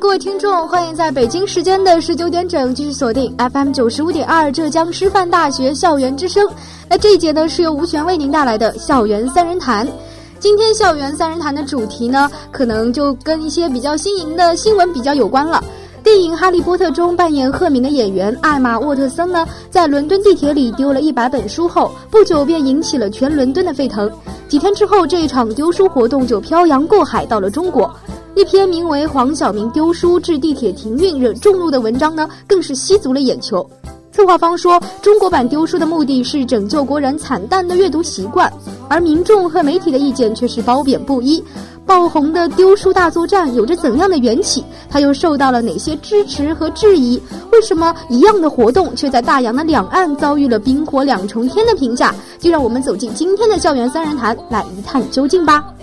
各位听众，欢迎在北京时间的十九点整继续锁定 FM 九十五点二浙江师范大学校园之声。那这一节呢是由吴璇为您带来的校园三人谈。今天校园三人谈的主题呢，可能就跟一些比较新颖的新闻比较有关了。电影《哈利波特》中扮演赫敏的演员艾玛沃特森呢，在伦敦地铁里丢了一百本书后，不久便引起了全伦敦的沸腾。几天之后，这一场丢书活动就漂洋过海到了中国。一篇名为《黄晓明丢书致地铁停运惹众怒》的文章呢，更是吸足了眼球。策划方说，中国版丢书的目的是拯救国人惨淡的阅读习惯，而民众和媒体的意见却是褒贬不一。爆红的丢书大作战有着怎样的缘起？它又受到了哪些支持和质疑？为什么一样的活动却在大洋的两岸遭遇了冰火两重天的评价？就让我们走进今天的校园三人谈，来一探究竟吧。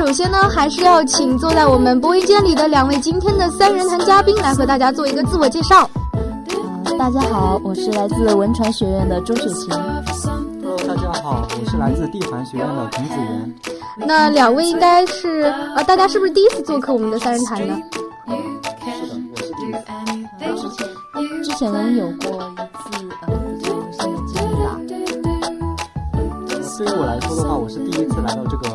首先呢，还是要请坐在我们播音间里的两位今天的三人谈嘉宾来和大家做一个自我介绍。大家好，我是来自文传学院的周雪琴。Hello，大家好，我是来自地环学院的童子源。那两位应该是呃，大家是不是第一次做客我们的三人谈呢？是的，我是之前有过一次经历吧。对于我来说的话，我是第一次来到这个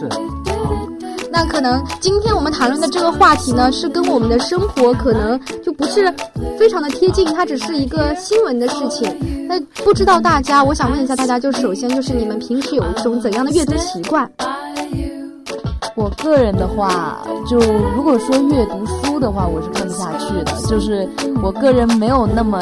呃演播室。那可能今天我们谈论的这个话题呢，是跟我们的生活可能就不是非常的贴近，它只是一个新闻的事情。那不知道大家，我想问一下大家，就首先就是你们平时有一种怎样的阅读习惯？我个人的话，就如果说阅读书的话，我是看不下去的。就是我个人没有那么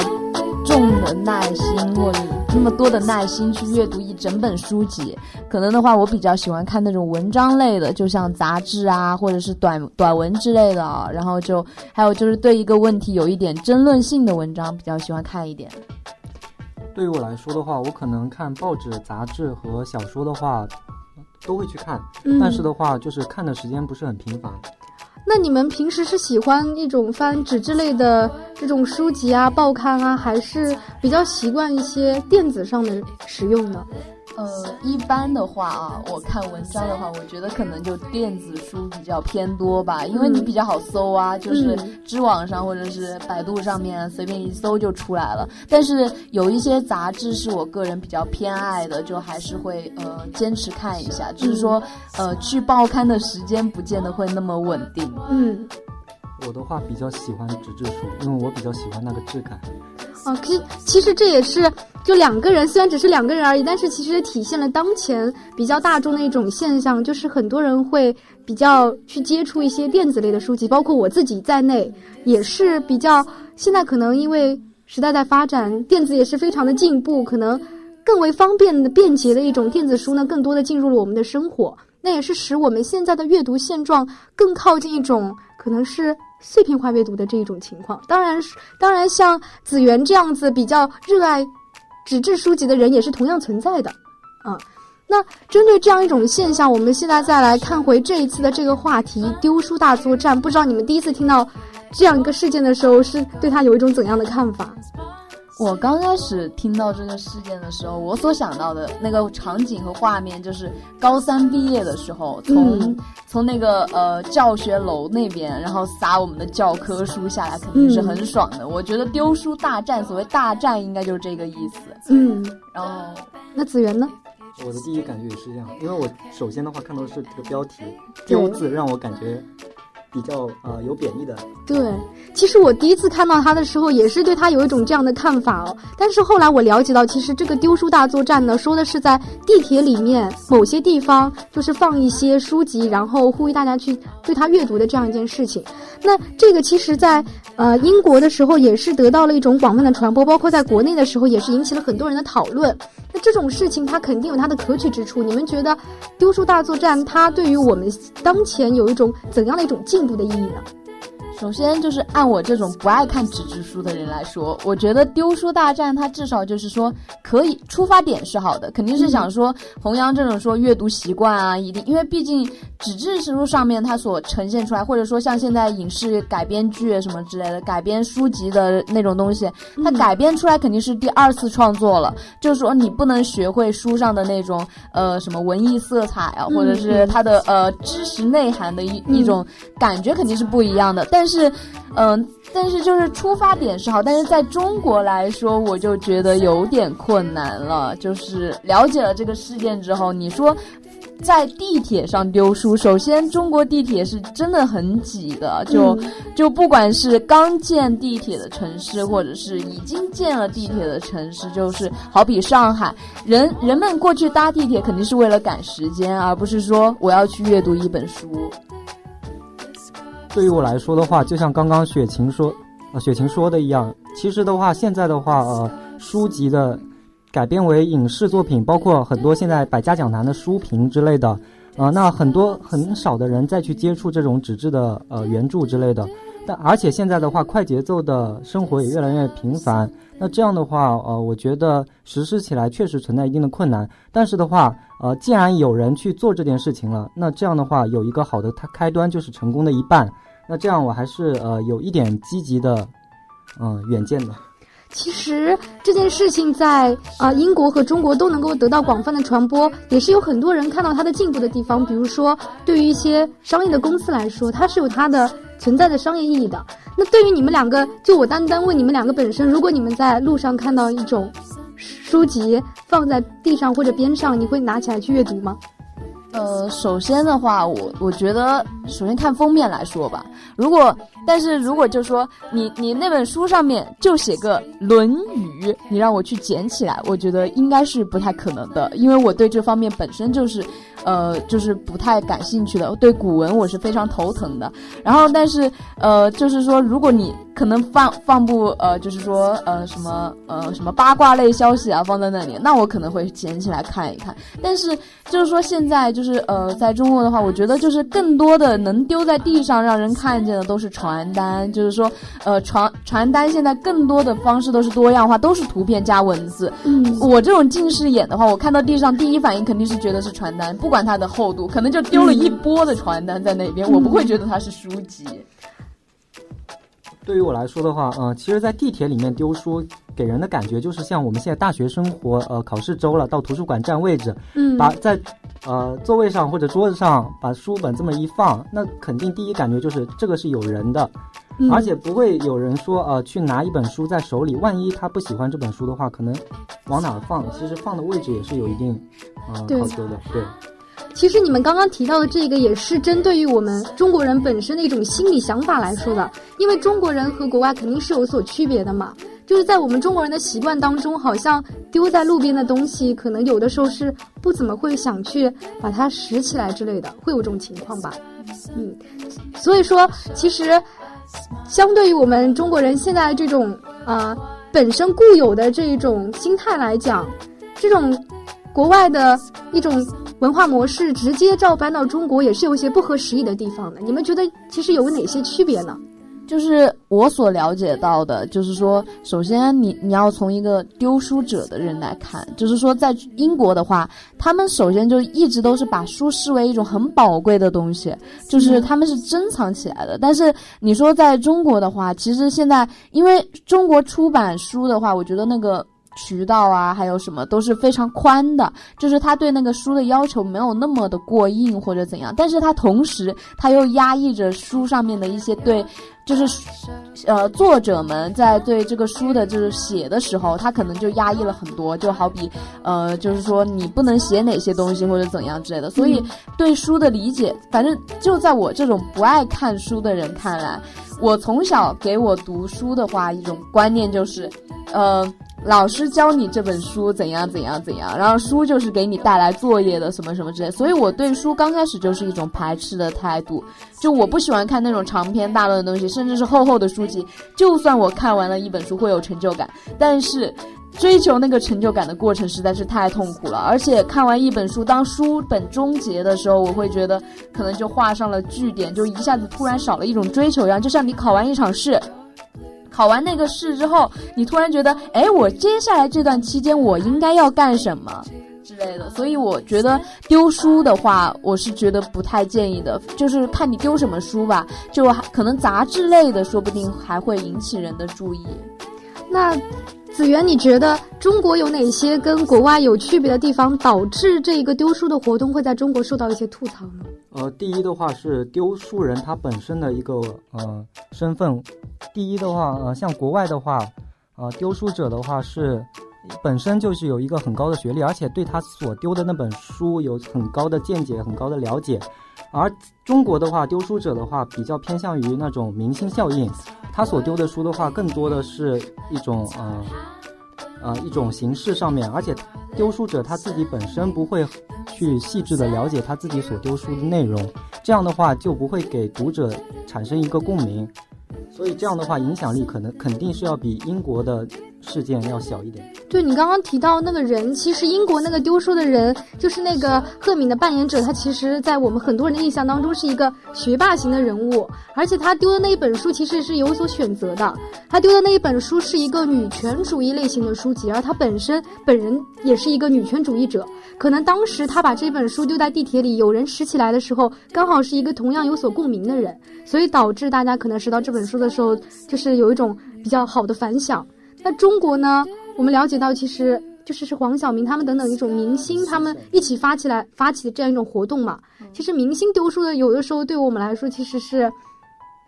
重的耐心，或者那么多的耐心去阅读一整本书籍。可能的话，我比较喜欢看那种文章类的，就像杂志啊，或者是短短文之类的啊。然后就还有就是对一个问题有一点争论性的文章，比较喜欢看一点。对于我来说的话，我可能看报纸、杂志和小说的话。都会去看，但是的话，就是看的时间不是很频繁。那你们平时是喜欢一种翻纸质类的这种书籍啊、报刊啊，还是比较习惯一些电子上的使用呢？呃，一般的话啊，我看文章的话，我觉得可能就电子书比较偏多吧，因为你比较好搜啊，就是知网上或者是百度上面随便一搜就出来了。但是有一些杂志是我个人比较偏爱的，就还是会呃坚持看一下，就是说呃去报刊的时间不见得会那么稳定。嗯，我的话比较喜欢纸质书，因为我比较喜欢那个质感。啊，其其实这也是就两个人，虽然只是两个人而已，但是其实也体现了当前比较大众的一种现象，就是很多人会比较去接触一些电子类的书籍，包括我自己在内，也是比较现在可能因为时代在发展，电子也是非常的进步，可能更为方便的、便捷的一种电子书呢，更多的进入了我们的生活。那也是使我们现在的阅读现状更靠近一种可能是碎片化阅读的这一种情况。当然，当然像子源这样子比较热爱纸质书籍的人也是同样存在的。啊，那针对这样一种现象，我们现在再来看回这一次的这个话题——丢书大作战。不知道你们第一次听到这样一个事件的时候，是对他有一种怎样的看法？我刚开始听到这个事件的时候，我所想到的那个场景和画面就是高三毕业的时候，从从那个呃教学楼那边，然后撒我们的教科书下来，肯定是很爽的。我觉得丢书大战，所谓大战，应该就是这个意思。嗯，然后那子源呢？我的第一感觉也是这样，因为我首先的话看到是这个标题“丢”字，让我感觉。比较呃有贬义的，对，其实我第一次看到他的时候，也是对他有一种这样的看法哦。但是后来我了解到，其实这个丢书大作战呢，说的是在地铁里面某些地方，就是放一些书籍，然后呼吁大家去对他阅读的这样一件事情。那这个其实，在呃英国的时候，也是得到了一种广泛的传播，包括在国内的时候，也是引起了很多人的讨论。这种事情，它肯定有它的可取之处。你们觉得丢书大作战，它对于我们当前有一种怎样的一种进步的意义呢？首先就是按我这种不爱看纸质书的人来说，我觉得丢书大战它至少就是说可以出发点是好的，肯定是想说弘扬这种说阅读习惯啊，一定因为毕竟纸质书上面它所呈现出来，或者说像现在影视改编剧什么之类的改编书籍的那种东西，它改编出来肯定是第二次创作了，就是说你不能学会书上的那种呃什么文艺色彩啊，或者是它的呃知识内涵的一一种感觉肯定是不一样的，但。是，嗯，但是就是出发点是好，但是在中国来说，我就觉得有点困难了。就是了解了这个事件之后，你说在地铁上丢书，首先中国地铁是真的很挤的，就就不管是刚建地铁的城市，或者是已经建了地铁的城市，就是好比上海，人人们过去搭地铁肯定是为了赶时间，而不是说我要去阅读一本书。对于我来说的话，就像刚刚雪晴说，呃，雪晴说的一样，其实的话，现在的话，呃，书籍的改编为影视作品，包括很多现在百家讲坛的书评之类的，呃，那很多很少的人再去接触这种纸质的呃原著之类的，但而且现在的话，快节奏的生活也越来越频繁，那这样的话，呃，我觉得实施起来确实存在一定的困难，但是的话，呃，既然有人去做这件事情了，那这样的话有一个好的它开端就是成功的一半。那这样我还是呃有一点积极的，嗯远见的。其实这件事情在啊英国和中国都能够得到广泛的传播，也是有很多人看到它的进步的地方。比如说，对于一些商业的公司来说，它是有它的存在的商业意义的。那对于你们两个，就我单单问你们两个本身，如果你们在路上看到一种书籍放在地上或者边上，你会拿起来去阅读吗？呃，首先的话，我我觉得，首先看封面来说吧。如果，但是如果就说你你那本书上面就写个《论语》，你让我去捡起来，我觉得应该是不太可能的，因为我对这方面本身就是，呃，就是不太感兴趣的。对古文我是非常头疼的。然后，但是呃，就是说，如果你可能放放部呃，就是说呃什么呃什么八卦类消息啊放在那里，那我可能会捡起来看一看。但是就是说现在。就是呃，在中国的话，我觉得就是更多的能丢在地上让人看见的都是传单。就是说，呃，传传单现在更多的方式都是多样化，都是图片加文字。嗯，我这种近视眼的话，我看到地上第一反应肯定是觉得是传单，不管它的厚度，可能就丢了一波的传单在那边，我不会觉得它是书籍。对于我来说的话，呃，其实，在地铁里面丢书，给人的感觉就是像我们现在大学生活，呃，考试周了，到图书馆占位置，嗯，把在，呃，座位上或者桌子上把书本这么一放，那肯定第一感觉就是这个是有人的，而且不会有人说，呃，去拿一本书在手里，万一他不喜欢这本书的话，可能往哪放，其实放的位置也是有一定，呃，考究的，对。其实你们刚刚提到的这个也是针对于我们中国人本身的一种心理想法来说的，因为中国人和国外肯定是有所区别的嘛。就是在我们中国人的习惯当中，好像丢在路边的东西，可能有的时候是不怎么会想去把它拾起来之类的，会有这种情况吧。嗯，所以说，其实相对于我们中国人现在这种啊本身固有的这一种心态来讲。这种国外的一种文化模式直接照搬到中国，也是有一些不合时宜的地方的。你们觉得其实有哪些区别呢？就是我所了解到的，就是说，首先你你要从一个丢书者的人来看，就是说，在英国的话，他们首先就一直都是把书视为一种很宝贵的东西，就是他们是珍藏起来的。但是你说在中国的话，其实现在因为中国出版书的话，我觉得那个。渠道啊，还有什么都是非常宽的，就是他对那个书的要求没有那么的过硬或者怎样，但是他同时他又压抑着书上面的一些对，就是呃作者们在对这个书的就是写的时候，他可能就压抑了很多，就好比呃就是说你不能写哪些东西或者怎样之类的，所以对书的理解，反正就在我这种不爱看书的人看来，我从小给我读书的话，一种观念就是，呃。老师教你这本书怎样怎样怎样，然后书就是给你带来作业的什么什么之类，所以我对书刚开始就是一种排斥的态度，就我不喜欢看那种长篇大论的东西，甚至是厚厚的书籍。就算我看完了一本书会有成就感，但是追求那个成就感的过程实在是太痛苦了。而且看完一本书，当书本终结的时候，我会觉得可能就画上了句点，就一下子突然少了一种追求一样，就像你考完一场试。考完那个试之后，你突然觉得，哎，我接下来这段期间我应该要干什么之类的。所以我觉得丢书的话，我是觉得不太建议的。就是看你丢什么书吧，就可能杂志类的，说不定还会引起人的注意。那子源，你觉得中国有哪些跟国外有区别的地方，导致这一个丢书的活动会在中国受到一些吐槽呢？呃，第一的话是丢书人他本身的一个呃身份。第一的话，呃，像国外的话，呃，丢书者的话是本身就是有一个很高的学历，而且对他所丢的那本书有很高的见解、很高的了解。而中国的话，丢书者的话比较偏向于那种明星效应，他所丢的书的话，更多的是一种呃呃一种形式上面，而且丢书者他自己本身不会去细致的了解他自己所丢书的内容，这样的话就不会给读者产生一个共鸣。所以这样的话，影响力可能肯定是要比英国的事件要小一点。对你刚刚提到那个人，其实英国那个丢书的人，就是那个赫敏的扮演者，他其实，在我们很多人的印象当中是一个学霸型的人物，而且他丢的那一本书其实是有所选择的。他丢的那一本书是一个女权主义类型的书籍，而他本身本人也是一个女权主义者。可能当时他把这本书丢在地铁里，有人拾起来的时候，刚好是一个同样有所共鸣的人，所以导致大家可能拾到这本书的时候，就是有一种比较好的反响。那中国呢？我们了解到，其实就是是黄晓明他们等等一种明星，他们一起发起来发起的这样一种活动嘛。其实明星丢书的，有的时候对我们来说，其实是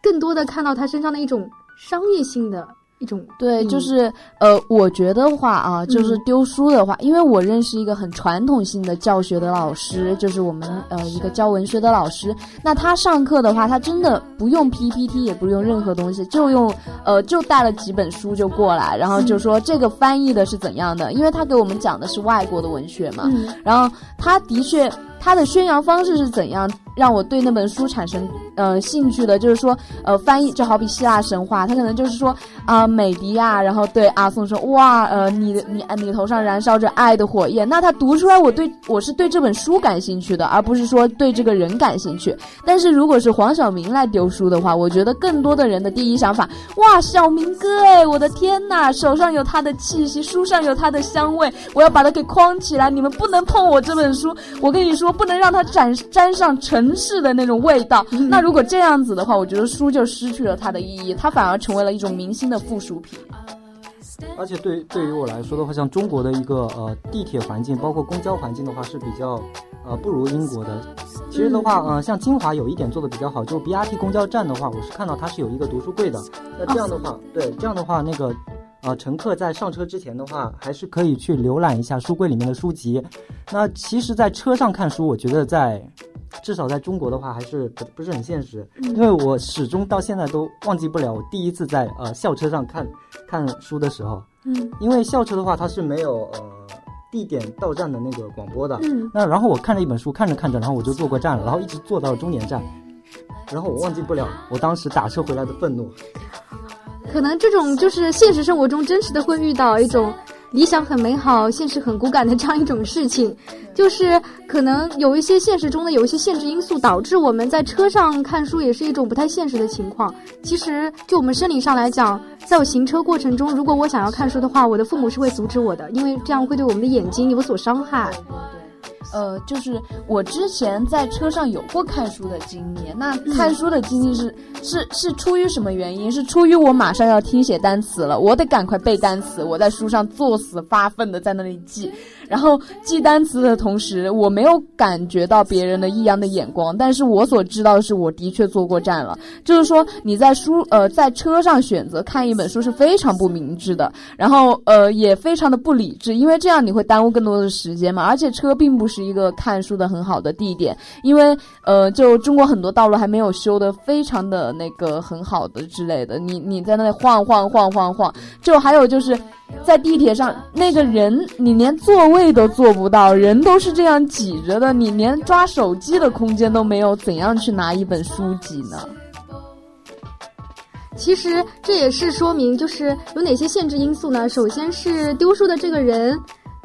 更多的看到他身上的一种商业性的。一种对，就是呃，我觉得话啊，就是丢书的话，因为我认识一个很传统性的教学的老师，就是我们呃一个教文学的老师。那他上课的话，他真的不用 PPT，也不用任何东西，就用呃就带了几本书就过来，然后就说这个翻译的是怎样的，因为他给我们讲的是外国的文学嘛。然后他的确，他的宣扬方式是怎样？让我对那本书产生呃兴趣的，就是说呃翻译就好比希腊神话，他可能就是说啊美狄亚，然后对阿宋说哇呃你的你你头上燃烧着爱的火焰，那他读出来我对我是对这本书感兴趣的，而不是说对这个人感兴趣。但是如果是黄晓明来丢书的话，我觉得更多的人的第一想法哇小明哥哎我的天呐，手上有他的气息，书上有他的香味，我要把它给框起来，你们不能碰我这本书，我跟你说不能让它沾沾上。城市的那种味道，那如果这样子的话，我觉得书就失去了它的意义，它反而成为了一种明星的附属品。而且对对于我来说的话，像中国的一个呃地铁环境，包括公交环境的话是比较呃不如英国的。其实的话，呃像金华有一点做的比较好，就 BRT 公交站的话，我是看到它是有一个读书柜的。那这样的话，对这样的话，那个呃乘客在上车之前的话，还是可以去浏览一下书柜里面的书籍。那其实，在车上看书，我觉得在。至少在中国的话，还是不不是很现实，因为我始终到现在都忘记不了我第一次在呃校车上看看书的时候。嗯，因为校车的话，它是没有呃地点到站的那个广播的。嗯，那然后我看了一本书，看着看着，然后我就坐过站了，然后一直坐到终点站，然后我忘记不了我当时打车回来的愤怒。可能这种就是现实生活中真实的会遇到一种。理想很美好，现实很骨感的这样一种事情，就是可能有一些现实中的有一些限制因素，导致我们在车上看书也是一种不太现实的情况。其实就我们生理上来讲，在我行车过程中，如果我想要看书的话，我的父母是会阻止我的，因为这样会对我们的眼睛有所伤害。呃，就是我之前在车上有过看书的经历。那看书的经历是是是出于什么原因？是出于我马上要听写单词了，我得赶快背单词。我在书上作死发奋的在那里记，然后记单词的同时，我没有感觉到别人的异样的眼光。但是我所知道的是，我的确坐过站了。就是说你在书呃在车上选择看一本书是非常不明智的，然后呃也非常的不理智，因为这样你会耽误更多的时间嘛。而且车并不是。是一个看书的很好的地点，因为呃，就中国很多道路还没有修的非常的那个很好的之类的，你你在那里晃晃晃晃晃，就还有就是在地铁上那个人，你连座位都坐不到，人都是这样挤着的，你连抓手机的空间都没有，怎样去拿一本书籍呢？其实这也是说明，就是有哪些限制因素呢？首先是丢书的这个人。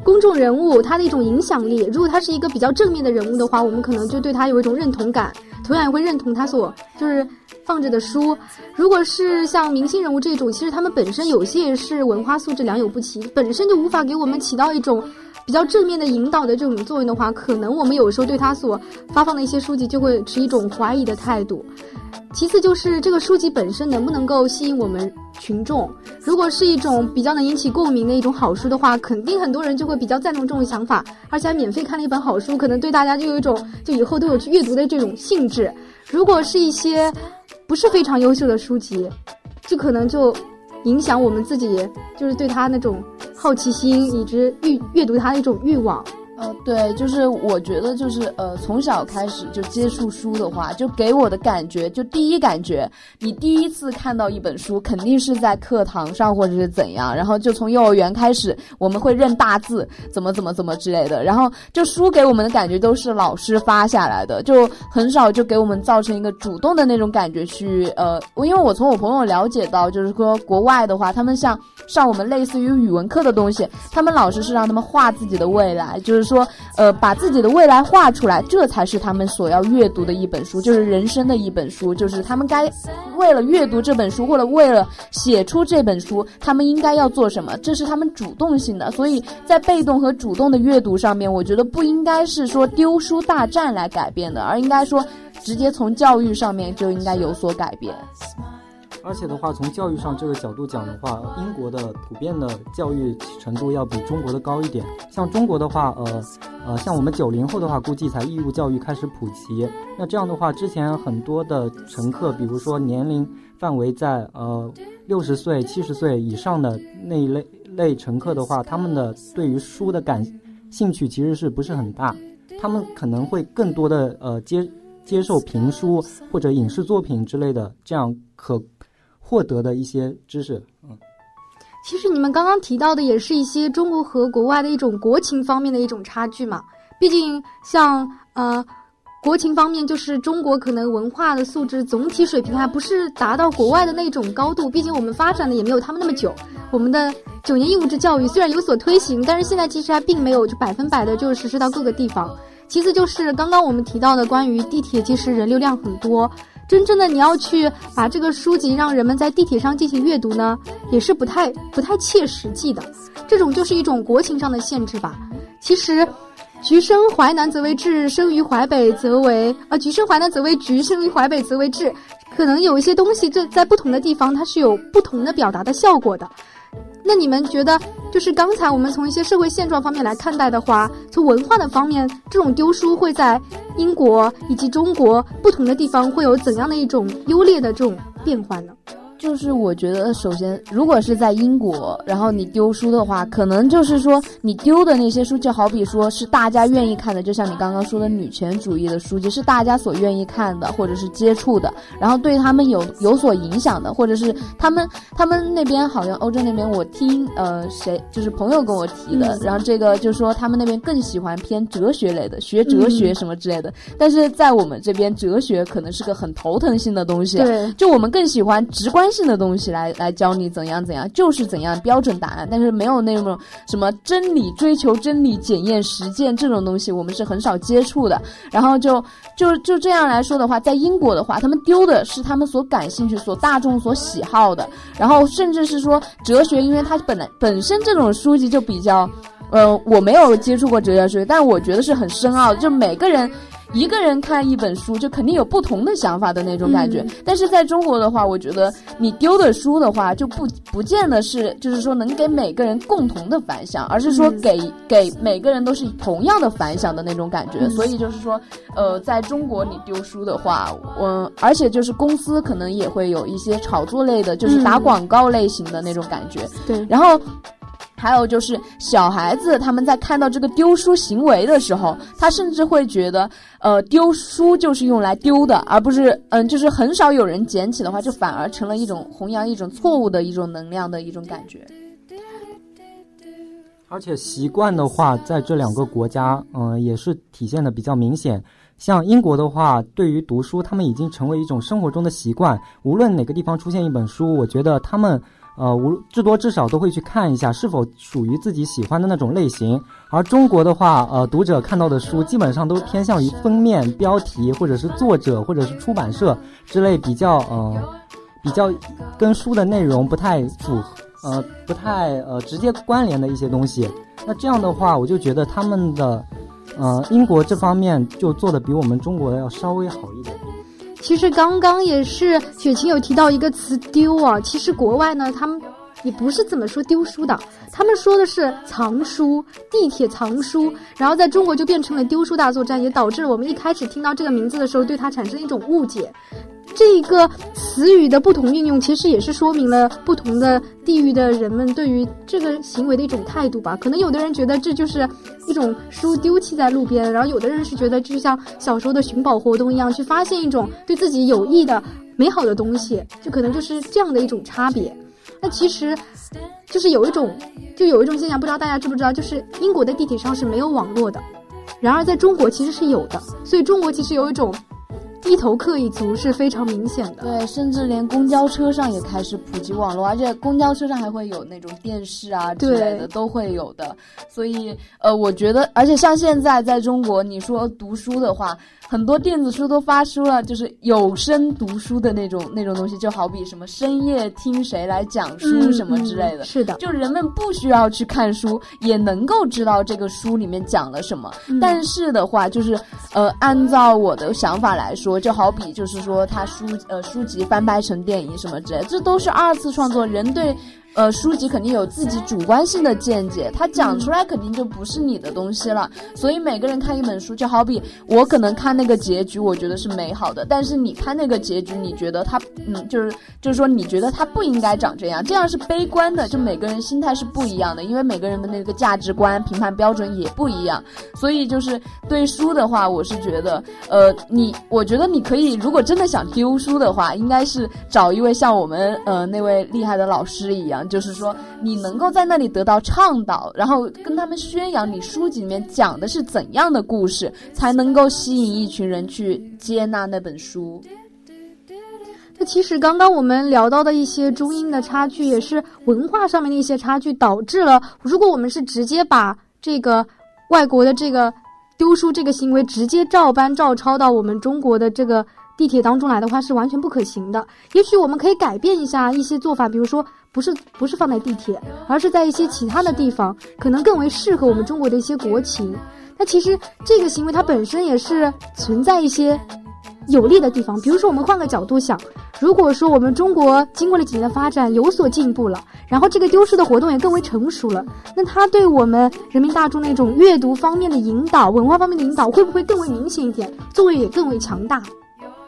公众人物他的一种影响力，如果他是一个比较正面的人物的话，我们可能就对他有一种认同感，同样也会认同他所就是放着的书。如果是像明星人物这种，其实他们本身有些也是文化素质良莠不齐，本身就无法给我们起到一种比较正面的引导的这种作用的话，可能我们有时候对他所发放的一些书籍就会持一种怀疑的态度。其次就是这个书籍本身能不能够吸引我们群众。如果是一种比较能引起共鸣的一种好书的话，肯定很多人就会比较赞同这种想法，而且还免费看了一本好书，可能对大家就有一种就以后都有去阅读的这种兴致。如果是一些不是非常优秀的书籍，就可能就影响我们自己就是对他那种好奇心以及欲阅读他的一种欲望。呃，对，就是我觉得就是呃，从小开始就接触书的话，就给我的感觉，就第一感觉，你第一次看到一本书，肯定是在课堂上或者是怎样，然后就从幼儿园开始，我们会认大字，怎么怎么怎么之类的，然后就书给我们的感觉都是老师发下来的，就很少就给我们造成一个主动的那种感觉去呃，因为我从我朋友了解到，就是说国外的话，他们像上我们类似于语文课的东西，他们老师是让他们画自己的未来，就是。说，呃，把自己的未来画出来，这才是他们所要阅读的一本书，就是人生的一本书，就是他们该为了阅读这本书，或者为了写出这本书，他们应该要做什么，这是他们主动性的。所以在被动和主动的阅读上面，我觉得不应该是说丢书大战来改变的，而应该说直接从教育上面就应该有所改变。而且的话，从教育上这个角度讲的话，英国的普遍的教育程度要比中国的高一点。像中国的话，呃，呃，像我们九零后的话，估计才义务教育开始普及。那这样的话，之前很多的乘客，比如说年龄范围在呃六十岁、七十岁以上的那一类类乘客的话，他们的对于书的感兴趣其实是不是很大？他们可能会更多的呃接接受评书或者影视作品之类的这样可。获得的一些知识，嗯，其实你们刚刚提到的也是一些中国和国外的一种国情方面的一种差距嘛。毕竟像呃国情方面，就是中国可能文化的素质总体水平还不是达到国外的那种高度。毕竟我们发展的也没有他们那么久。我们的九年义务制教育虽然有所推行，但是现在其实还并没有就百分百的就是实施到各个地方。其次就是刚刚我们提到的关于地铁，其实人流量很多。真正的你要去把这个书籍让人们在地铁上进行阅读呢，也是不太不太切实际的。这种就是一种国情上的限制吧。其实，橘生淮南则为枳，生于淮北则为啊，橘生淮南则为橘，生于淮北则为枳。可能有一些东西，在在不同的地方它是有不同的表达的效果的。那你们觉得，就是刚才我们从一些社会现状方面来看待的话，从文化的方面，这种丢书会在英国以及中国不同的地方会有怎样的一种优劣的这种变化呢？就是我觉得，首先，如果是在英国，然后你丢书的话，可能就是说你丢的那些书，就好比说是大家愿意看的，就像你刚刚说的女权主义的书籍，是大家所愿意看的，或者是接触的，然后对他们有有所影响的，或者是他们他们那边好像欧洲那边，我听呃谁就是朋友跟我提的，然后这个就说他们那边更喜欢偏哲学类的，学哲学什么之类的，但是在我们这边，哲学可能是个很头疼性的东西，对，就我们更喜欢直观。性的东西来来教你怎样怎样，就是怎样标准答案，但是没有那种什么真理追求真理、检验实践这种东西，我们是很少接触的。然后就就就这样来说的话，在英国的话，他们丢的是他们所感兴趣、所大众所喜好的，然后甚至是说哲学，因为它本来本身这种书籍就比较。呃，我没有接触过哲学书，但我觉得是很深奥。就每个人一个人看一本书，就肯定有不同的想法的那种感觉。但是在中国的话，我觉得你丢的书的话，就不不见得是，就是说能给每个人共同的反响，而是说给给每个人都是同样的反响的那种感觉。所以就是说，呃，在中国你丢书的话，嗯，而且就是公司可能也会有一些炒作类的，就是打广告类型的那种感觉。对，然后。还有就是小孩子他们在看到这个丢书行为的时候，他甚至会觉得，呃，丢书就是用来丢的，而不是，嗯，就是很少有人捡起的话，就反而成了一种弘扬一种错误的一种能量的一种感觉。而且习惯的话，在这两个国家，嗯，也是体现的比较明显。像英国的话，对于读书，他们已经成为一种生活中的习惯。无论哪个地方出现一本书，我觉得他们。呃，无至多至少都会去看一下是否属于自己喜欢的那种类型。而中国的话，呃，读者看到的书基本上都偏向于封面、标题，或者是作者，或者是出版社之类比较呃比较跟书的内容不太符合，呃不太呃直接关联的一些东西。那这样的话，我就觉得他们的呃英国这方面就做的比我们中国要稍微好一点。其实刚刚也是雪晴有提到一个词“丢”啊，其实国外呢，他们也不是怎么说丢书的，他们说的是藏书，地铁藏书，然后在中国就变成了丢书大作战，也导致了我们一开始听到这个名字的时候，对它产生一种误解。这一个词语的不同运用，其实也是说明了不同的地域的人们对于这个行为的一种态度吧。可能有的人觉得这就是一种书丢弃在路边，然后有的人是觉得就像小时候的寻宝活动一样，去发现一种对自己有益的美好的东西，就可能就是这样的一种差别。那其实，就是有一种，就有一种现象，不知道大家知不知道，就是英国的地铁上是没有网络的，然而在中国其实是有的，所以中国其实有一种。低头客一族是非常明显的，对，甚至连公交车上也开始普及网络，而且公交车上还会有那种电视啊之类的都会有的。所以，呃，我觉得，而且像现在在中国，你说读书的话。很多电子书都发出了，就是有声读书的那种那种东西，就好比什么深夜听谁来讲书什么之类的。是的，就人们不需要去看书，也能够知道这个书里面讲了什么。但是的话，就是呃，按照我的想法来说，就好比就是说，他书呃书籍翻拍成电影什么之类，这都是二次创作，人对。呃，书籍肯定有自己主观性的见解，他讲出来肯定就不是你的东西了。所以每个人看一本书，就好比我可能看那个结局，我觉得是美好的，但是你看那个结局，你觉得他，嗯，就是就是说，你觉得他不应该长这样，这样是悲观的。就每个人心态是不一样的，因为每个人的那个价值观、评判标准也不一样。所以就是对书的话，我是觉得，呃，你，我觉得你可以，如果真的想丢书的话，应该是找一位像我们呃那位厉害的老师一样。就是说，你能够在那里得到倡导，然后跟他们宣扬你书籍里面讲的是怎样的故事，才能够吸引一群人去接纳那本书。那其实刚刚我们聊到的一些中英的差距，也是文化上面的一些差距，导致了如果我们是直接把这个外国的这个丢书这个行为直接照搬照抄到我们中国的这个地铁当中来的话，是完全不可行的。也许我们可以改变一下一些做法，比如说。不是不是放在地铁，而是在一些其他的地方，可能更为适合我们中国的一些国情。那其实这个行为它本身也是存在一些有利的地方。比如说，我们换个角度想，如果说我们中国经过了几年的发展有所进步了，然后这个丢失的活动也更为成熟了，那它对我们人民大众那种阅读方面的引导、文化方面的引导，会不会更为明显一点，作用也更为强大？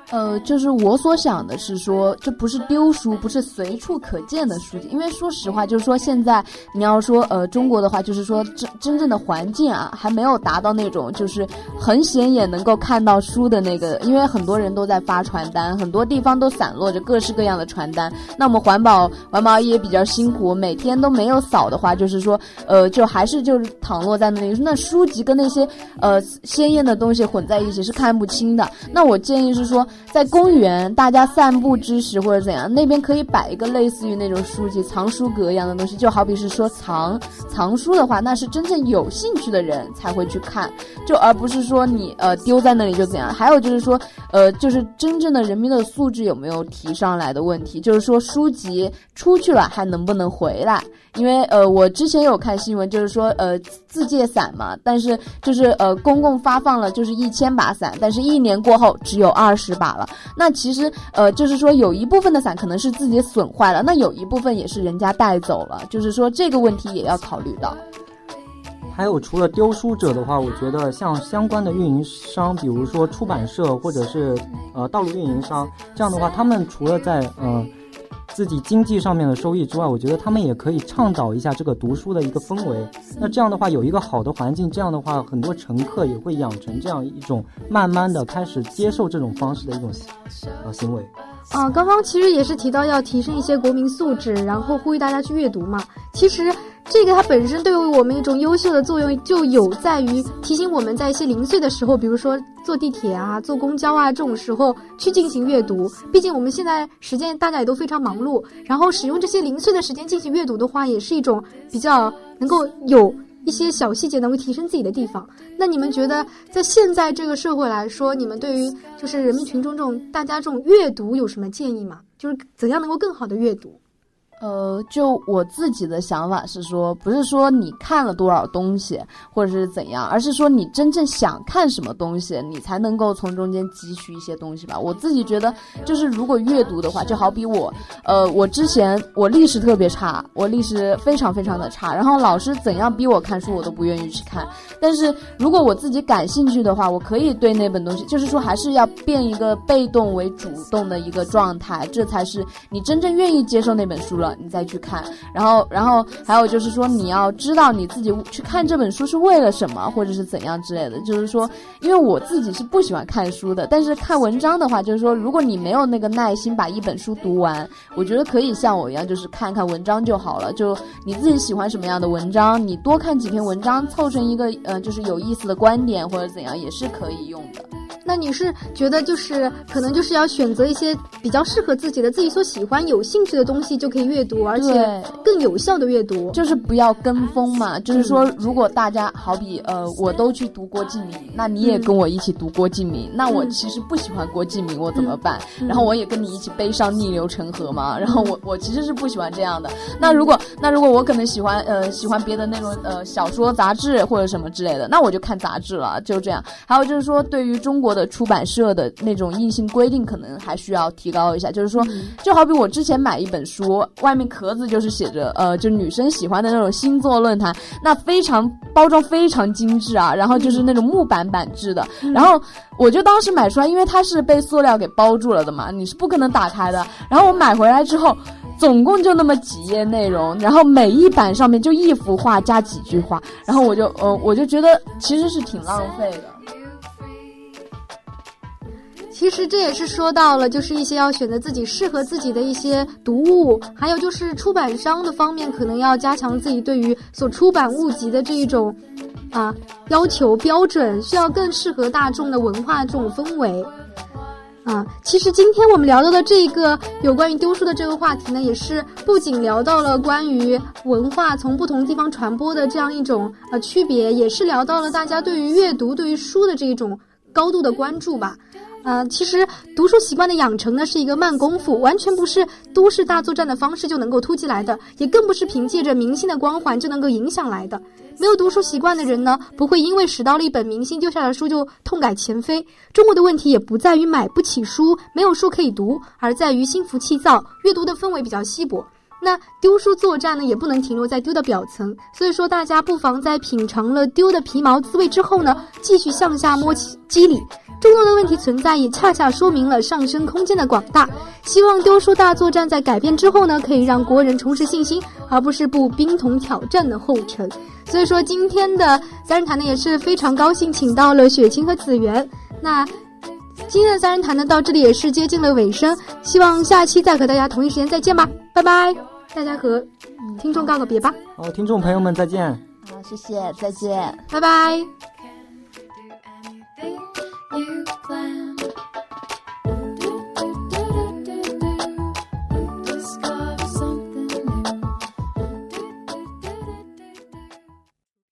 呃，就是我所想的是说，这不是丢书，不是随处可见的书籍。因为说实话，就是说现在你要说呃中国的话，就是说真真正的环境啊，还没有达到那种就是很显眼能够看到书的那个。因为很多人都在发传单，很多地方都散落着各式各样的传单。那我们环保环保也比较辛苦，每天都没有扫的话，就是说呃就还是就是躺落在那里。那书籍跟那些呃鲜艳的东西混在一起是看不清的。那我建议是说。在公园大家散步之时或者怎样，那边可以摆一个类似于那种书籍藏书阁一样的东西，就好比是说藏藏书的话，那是真正有兴趣的人才会去看，就而不是说你呃丢在那里就怎样。还有就是说，呃，就是真正的人民的素质有没有提上来的问题，就是说书籍出去了还能不能回来？因为呃，我之前有看新闻，就是说呃自借伞嘛，但是就是呃公共发放了就是一千把伞，但是一年过后只有二十把了。那其实呃就是说有一部分的伞可能是自己损坏了，那有一部分也是人家带走了，就是说这个问题也要考虑到。还有除了丢书者的话，我觉得像相关的运营商，比如说出版社或者是呃道路运营商，这样的话，他们除了在呃。自己经济上面的收益之外，我觉得他们也可以倡导一下这个读书的一个氛围。那这样的话，有一个好的环境，这样的话，很多乘客也会养成这样一种慢慢的开始接受这种方式的一种呃行为。啊，刚刚其实也是提到要提升一些国民素质，然后呼吁大家去阅读嘛。其实。这个它本身对于我们一种优秀的作用，就有在于提醒我们在一些零碎的时候，比如说坐地铁啊、坐公交啊这种时候去进行阅读。毕竟我们现在时间大家也都非常忙碌，然后使用这些零碎的时间进行阅读的话，也是一种比较能够有一些小细节能够提升自己的地方。那你们觉得在现在这个社会来说，你们对于就是人民群众这种大家这种阅读有什么建议吗？就是怎样能够更好的阅读？呃，就我自己的想法是说，不是说你看了多少东西或者是怎样，而是说你真正想看什么东西，你才能够从中间汲取一些东西吧。我自己觉得，就是如果阅读的话，就好比我，呃，我之前我历史特别差，我历史非常非常的差，然后老师怎样逼我看书，我都不愿意去看。但是如果我自己感兴趣的话，我可以对那本东西，就是说还是要变一个被动为主动的一个状态，这才是你真正愿意接受那本书了。你再去看，然后，然后还有就是说，你要知道你自己去看这本书是为了什么，或者是怎样之类的。就是说，因为我自己是不喜欢看书的，但是看文章的话，就是说，如果你没有那个耐心把一本书读完，我觉得可以像我一样，就是看看文章就好了。就你自己喜欢什么样的文章，你多看几篇文章，凑成一个呃，就是有意思的观点或者怎样，也是可以用的。那你是觉得就是可能就是要选择一些比较适合自己的、自己所喜欢、有兴趣的东西就可以阅读，而且更有效的阅读，就是不要跟风嘛。就是说，如果大家好比呃，我都去读郭敬明，那你也跟我一起读郭敬明，那我其实不喜欢郭敬明，我怎么办？然后我也跟你一起悲伤逆流成河嘛。然后我我其实是不喜欢这样的。那如果那如果我可能喜欢呃喜欢别的那种呃小说杂志或者什么之类的，那我就看杂志了，就这样。还有就是说，对于中国。的出版社的那种硬性规定可能还需要提高一下，就是说，就好比我之前买一本书，外面壳子就是写着，呃，就女生喜欢的那种星座论坛，那非常包装非常精致啊，然后就是那种木板板制的，然后我就当时买出来，因为它是被塑料给包住了的嘛，你是不可能打开的。然后我买回来之后，总共就那么几页内容，然后每一版上面就一幅画加几句话，然后我就，呃，我就觉得其实是挺浪费的。其实这也是说到了，就是一些要选择自己适合自己的一些读物，还有就是出版商的方面，可能要加强自己对于所出版物集的这一种，啊要求标准，需要更适合大众的文化这种氛围。啊，其实今天我们聊到的这个有关于丢书的这个话题呢，也是不仅聊到了关于文化从不同地方传播的这样一种呃区别，也是聊到了大家对于阅读、对于书的这一种高度的关注吧。呃，其实读书习惯的养成呢，是一个慢功夫，完全不是都市大作战的方式就能够突击来的，也更不是凭借着明星的光环就能够影响来的。没有读书习惯的人呢，不会因为拾到了一本明星丢下的书就痛改前非。中国的问题也不在于买不起书，没有书可以读，而在于心浮气躁，阅读的氛围比较稀薄。那丢书作战呢，也不能停留在丢的表层。所以说，大家不妨在品尝了丢的皮毛滋味之后呢，继续向下摸起机理。中国的问题存在，也恰恰说明了上升空间的广大。希望丢书大作战在改变之后呢，可以让国人重拾信心，而不是步冰桶挑战的后尘。所以说，今天的三人谈呢也是非常高兴，请到了雪清和子源。那今天的三人谈呢到这里也是接近了尾声，希望下期再和大家同一时间再见吧，拜拜！大家和听众告个别吧。好，听众朋友们再见。好，谢谢，再见，拜拜。